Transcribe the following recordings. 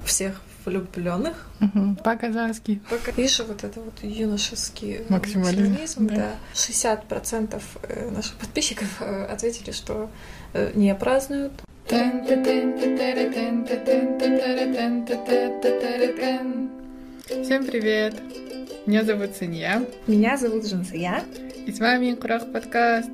всех влюбленных. Угу. По-казахски. Пока видишь, вот это вот юношеский Максимализм, максимализм, да. да. 60% э, наших подписчиков э, ответили, что э, не празднуют. Всем привет! Меня зовут Санья, Меня зовут Жансая. и с вами Курах подкаст.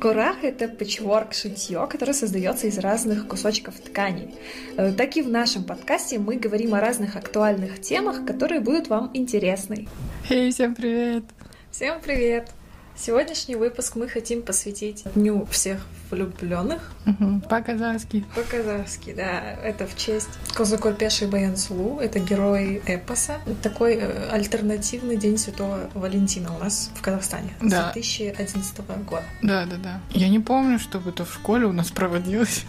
Курах — это пэтчворк шитье, которое создается из разных кусочков ткани. Э, Так и в нашем подкасте мы говорим о разных актуальных темах, которые будут вам интересны. Эй, всем привет! Всем привет! Сегодняшний выпуск мы хотим посвятить Дню всех влюбленных. Угу. По-казахски. По-казахски, да. Это в честь Козакорпеши Баянсулу. Это герой эпоса. Такой э, альтернативный День Святого Валентина у нас в Казахстане Да. 2011 года. Да, да, да. Я не помню, чтобы это в школе у нас проводилось.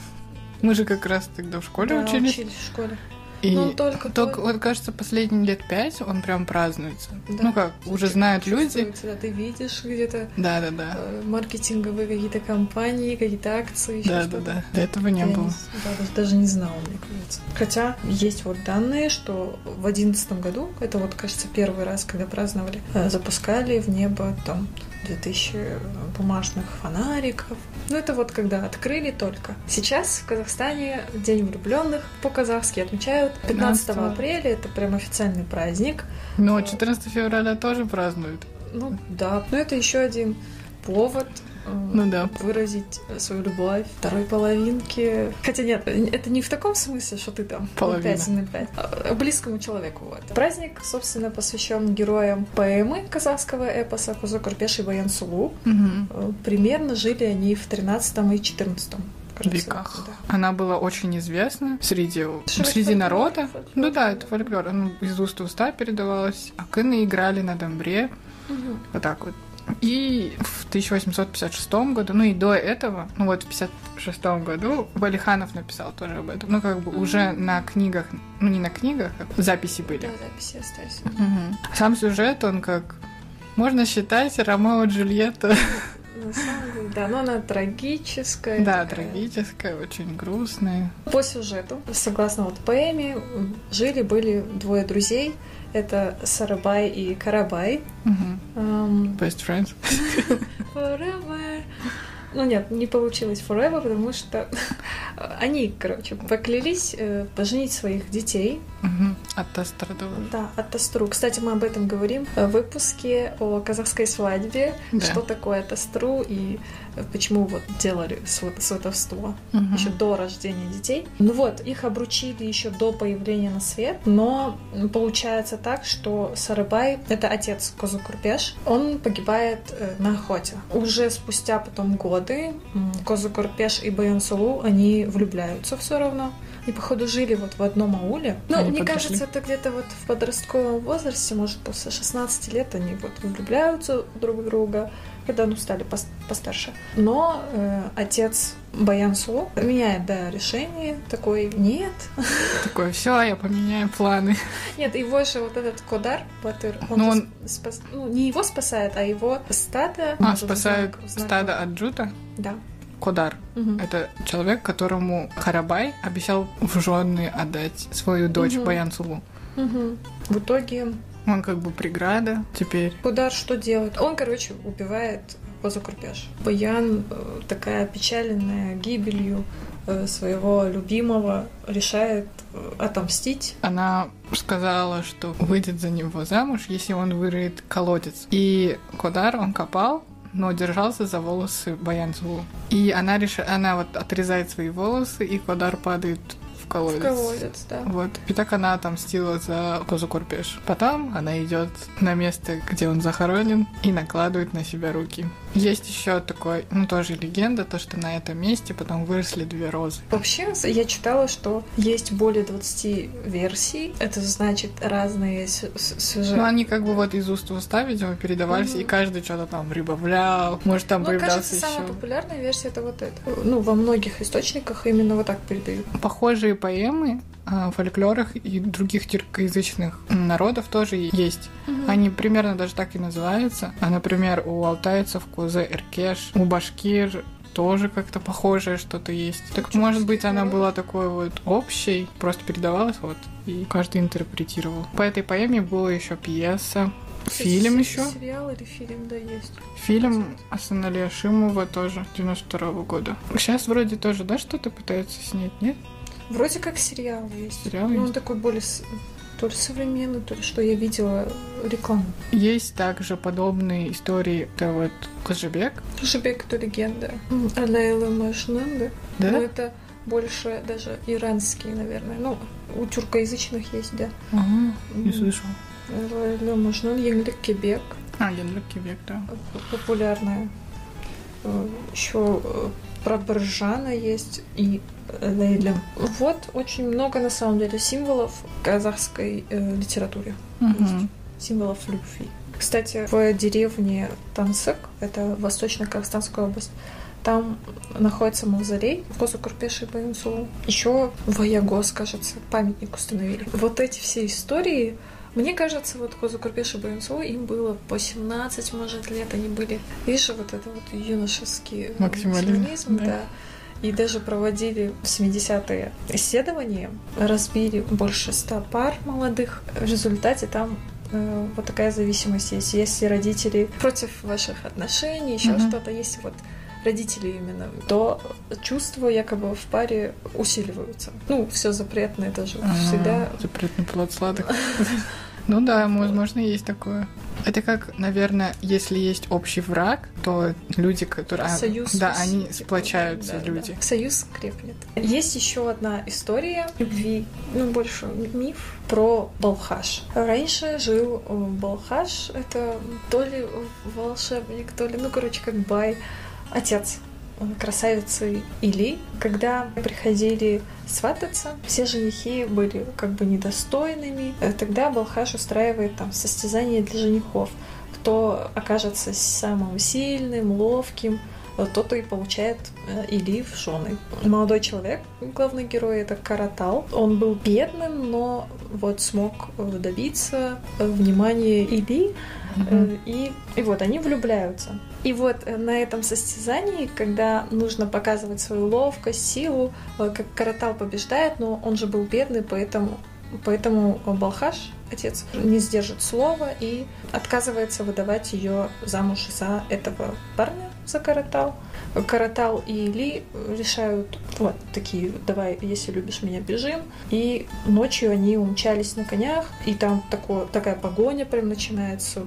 Мы же как раз тогда в школе Да, учились. учились в школе. И Ну, только только, то- вот кажется, последние лет пять он прям празднуется. Да. Ну как, уже знают люди. Да, ты видишь где-то Да, да, да. маркетинговые какие-то компании, какие-то акции. Да, да, да. До этого не Я было. с- да, даже, даже не знала, мне кажется. Хотя есть вот данные, что в одиннадцатом году, это вот, кажется, первый раз, когда праздновали, э, запускали в небо там 2000 бумажных фонариков. Ну, это вот когда открыли только. Сейчас в Казахстане День влюбленных по-казахски отмечают 15 15 апреля. Это прям официальный праздник. Но 14 февраля тоже празднуют. Ну, да. Но это еще один повод э, Ну да. выразить свою любовь второй половинке. Хотя нет, это не в таком смысле, что ты там Половина. 5 на 5, а близкому человеку. Вот. Праздник, собственно, посвящен героям поэмы казахского эпоса Кузокурпеш и Баян Сулу. Мгм. Э, Примерно жили они в 13 и 14 кажется, веках. да. Она была очень известна среди, среди народа. фольклор. Ну да, это фольклор. Ну, из уст в уста передавалось. Акыны играли на домбре. Мгм. Вот так вот. И в 1856 году, ну и до этого, ну вот в 56 году Валиханов написал тоже об этом. Ну как бы уже на книгах, ну не на книгах, а записи были. Да, записи остались. Мгм. Сам сюжет, он как... Можно считать Ромео и Джульетта. На самом деле, да, но она трагическая. Да, такая. трагическая, очень грустная. По сюжету, согласно вот поэме, жили-были двое друзей. Это Сарабай и Карабай. Мгм. Эм, Best friends. Forever. Ну нет, не получилось forever, потому что они, короче, поклялись э, поженить своих детей. Мгм. От Астрадова. Да, от Тастру. Кстати, мы об этом говорим в выпуске о казахской свадьбе. Да. Что такое Тастру и почему вот делали сват- сватовство Мгм. еще до рождения детей. Ну вот, их обручили еще до появления на свет, но получается так, что Сарыбай, это отец Козукурпеш, он погибает э, на охоте. Уже спустя потом годы м, Козукурпеш и Баянсулу, они влюбляются все равно. И, походу, жили вот в одном ауле. Ну, Они мне подошли. кажется, это где-то вот в подростковом возрасте, может, после 16 лет они вот влюбляются друг в друга, когда, ну, стали пос- постарше. Но э, отец Баян Сулу меняет, да, решение, такой, нет. Такое, все, я поменяю планы. Нет, его же вот этот Кодар, Батыр, он, Ну, он- спас- ну, не его спасает, а его стадо. А, спасает знак- знак- стадо от Джута. Да. Кодар. Мгм. Это человек, которому Харабай обещал в жены отдать свою дочь Мгм. Баянсулу. Мгм. В итоге Он как бы преграда теперь. Кодар что делает? Он, короче, убивает Козакурпеш. Баян, э, такая опечаленная гибелью э, своего любимого, решает э, отомстить. Она сказала, что выйдет за него замуж, если он вырыет колодец. И Кодар, он копал, но держался за волосы Баянсулу. И она реш... она вот отрезает свои волосы, и Кодар падает в колодец. В колодец, да. Вот. И так она отомстила за Козукорпеш. Потом она идет на место, где он захоронен, и накладывает на себя руки. Есть еще такой, ну тоже легенда, то, что на этом месте потом выросли две розы. Вообще, я читала, что есть более 20 версий. Это значит разные сю- сю- сюжеты. Ну, они как бы вот из уст в уста, видимо, передавались, Мгм. и каждый что-то там прибавлял, может, там Ну, появлялся кажется, самая еще. популярная версия это вот это. Ну, во многих источниках именно вот так передают. Похожие поэмы а, в фольклорах и других тюркоязычных народов тоже есть. Они примерно даже так и называются. А, например, у алтайцев Кузе Эркеш, у башкир тоже как-то похожее что-то есть. Так может быть она была такой вот общей, просто передавалась вот, и каждый интерпретировал. По этой поэме была еще пьеса, Фильм еще? Сериал или фильм, да, есть. Фильм Асанали Ашимова тоже 92 -го года. Сейчас вроде тоже, да, что-то пытаются снять, нет? Вроде как сериал есть. Сериал Но есть? он такой более то ли современный, то ли что я видела рекламу. Есть также подобные истории. Это вот Кожебек, Жибек это легенда. А Лейла Машнун, да? Но это больше даже иранские, наверное. Ну, у тюркоязычных есть, да. Ага, не слышал. Лейла Машнун, Еңлік Кебек. А, Генрик Кебек, да. популярная. Еще про Бржана есть и Лейля. Вот очень много на самом деле символов в казахской э, литературе. Мгм. Символов любви. Кстати, в деревне Тансык, это Восточно-Казахстанская область, там находится мавзолей Козу Курпеши Баинсулу. Еще в Аягос, кажется, памятник установили. Вот эти все истории мне кажется, вот Козу Курпеши Баинсулу им было по 17, может, лет. Они были, видишь, вот это вот юношеский э, Максимализм, да. да. И даже проводили в 70-е исследования, разбили больше 100 пар молодых. В результате там э, вот такая зависимость есть. Если родители против ваших отношений, еще Мгм. что-то, если вот родители именно, то чувства якобы в паре усиливаются. Ну, все запретное даже Ага, всегда. Запретный плод сладок. Ну да, возможно, есть такое. Это как, наверное, если есть общий враг, то люди, которые... а, Союз. Да, они типа, сплочаются, да, да. люди. Союз крепнет. Есть еще одна история любви, ну, больше миф про Балхаш. Раньше жил э, Балхаш, это то ли волшебник, то ли, ну, короче, как бай, отец красавицы Или. Когда приходили свататься, все женихи были как бы недостойными. Э, Тогда Балхаш устраивает там состязание для женихов. Кто окажется самым сильным, ловким, э, тот и получает э, Или в жены. Молодой человек, главный герой, это Каратал. Он был бедным, но вот смог добиться внимания Или, Э, И, и вот они влюбляются. И вот э, на этом состязании, когда нужно показывать свою ловкость, силу, э, как Каратал побеждает, но он же был бедный, поэтому, поэтому Балхаш, отец, не сдержит слова и отказывается выдавать ее замуж за этого парня, за Каратал. Каратал и Ли решают, вот такие, давай, если любишь меня, бежим. И ночью они умчались на конях, и там такое, такая погоня прям начинается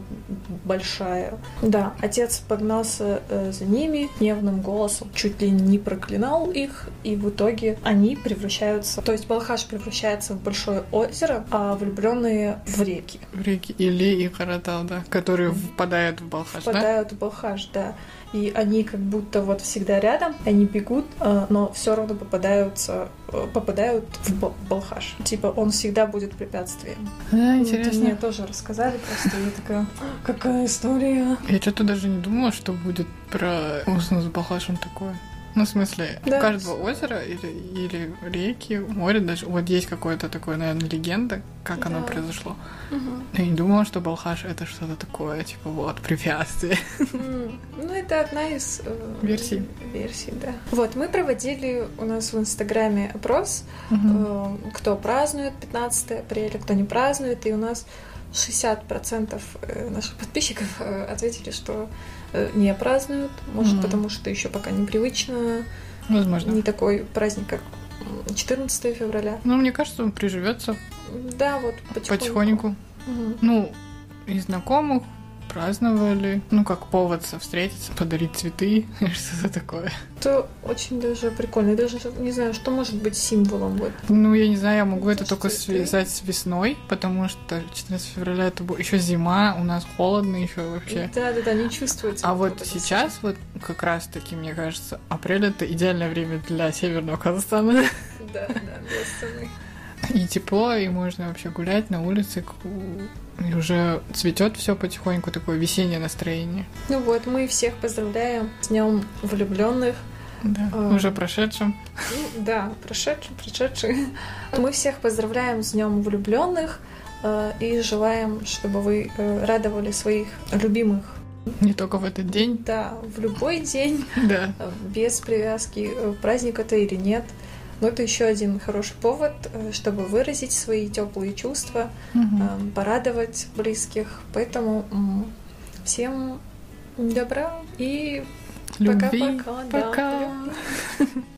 большая. Да, отец погнался э, за ними гневным голосом, чуть ли не проклинал их, и в итоге они превращаются, то есть Балхаш превращается в большое озеро, а влюбленные в реки. В реке Или и Каратал, да, которые впадают в Балхаш, да? Впадают в Балхаш, да. И они как будто вот всегда рядом, они бегут, э, но все равно попадаются, э, попадают в Ба- Балхаш. Типа он всегда будет препятствием. Да, Вот интересно. Мне тоже рассказали, просто я такая, «А, какая история. Я что-то даже не думала, что будет про Узну с Балхашем такое. Ну, в смысле, Да. у каждого озера или, или реки, море даже, вот есть какое-то такое, наверное, легенда, как оно Да. произошло. Я не думала, что Балхаш это что-то такое, типа вот, препятствие. Ну, это одна из э, Версий. Версий, да. Вот, мы проводили у нас в Инстаграме опрос, Мгм. э, кто празднует 15 апреля, кто не празднует, и у нас 60% э, наших подписчиков э, ответили, что э, не празднуют, может, Мгм. потому что еще пока непривычно, Возможно. не такой праздник, как м, 14 февраля. Ну, мне кажется, он приживется Да, вот потихоньку. потихоньку. Мгм. Ну, и знакомых праздновали, ну, как повод встретиться, подарить цветы, что-то такое. Это очень даже прикольно. Я даже не знаю, что может быть символом вот Ну, я не знаю, я могу это Слушай, только связать с весной, потому что 14 февраля это еще зима, у нас холодно еще вообще. Да, да, да, не чувствуется. А вот сейчас, вот как раз таки, мне кажется, апрель это идеальное время для Северного Казахстана. Да, да, без цены. И тепло, и можно вообще гулять на улице, и уже цветет все потихоньку, такое весеннее настроение. Ну вот, мы всех поздравляем с Днем влюбленных. Да, А. уже прошедшим. Ну, да, прошедший, прошедший. Мы всех поздравляем с Днем влюбленных э, и желаем, чтобы вы э, радовали своих любимых Не только в этот день. Да, в любой день, Да. без привязки, э, праздник это или нет. Но это еще один хороший повод, э, чтобы выразить свои теплые чувства, э, порадовать близких. Поэтому всем добра и пока-пока. да. Пока.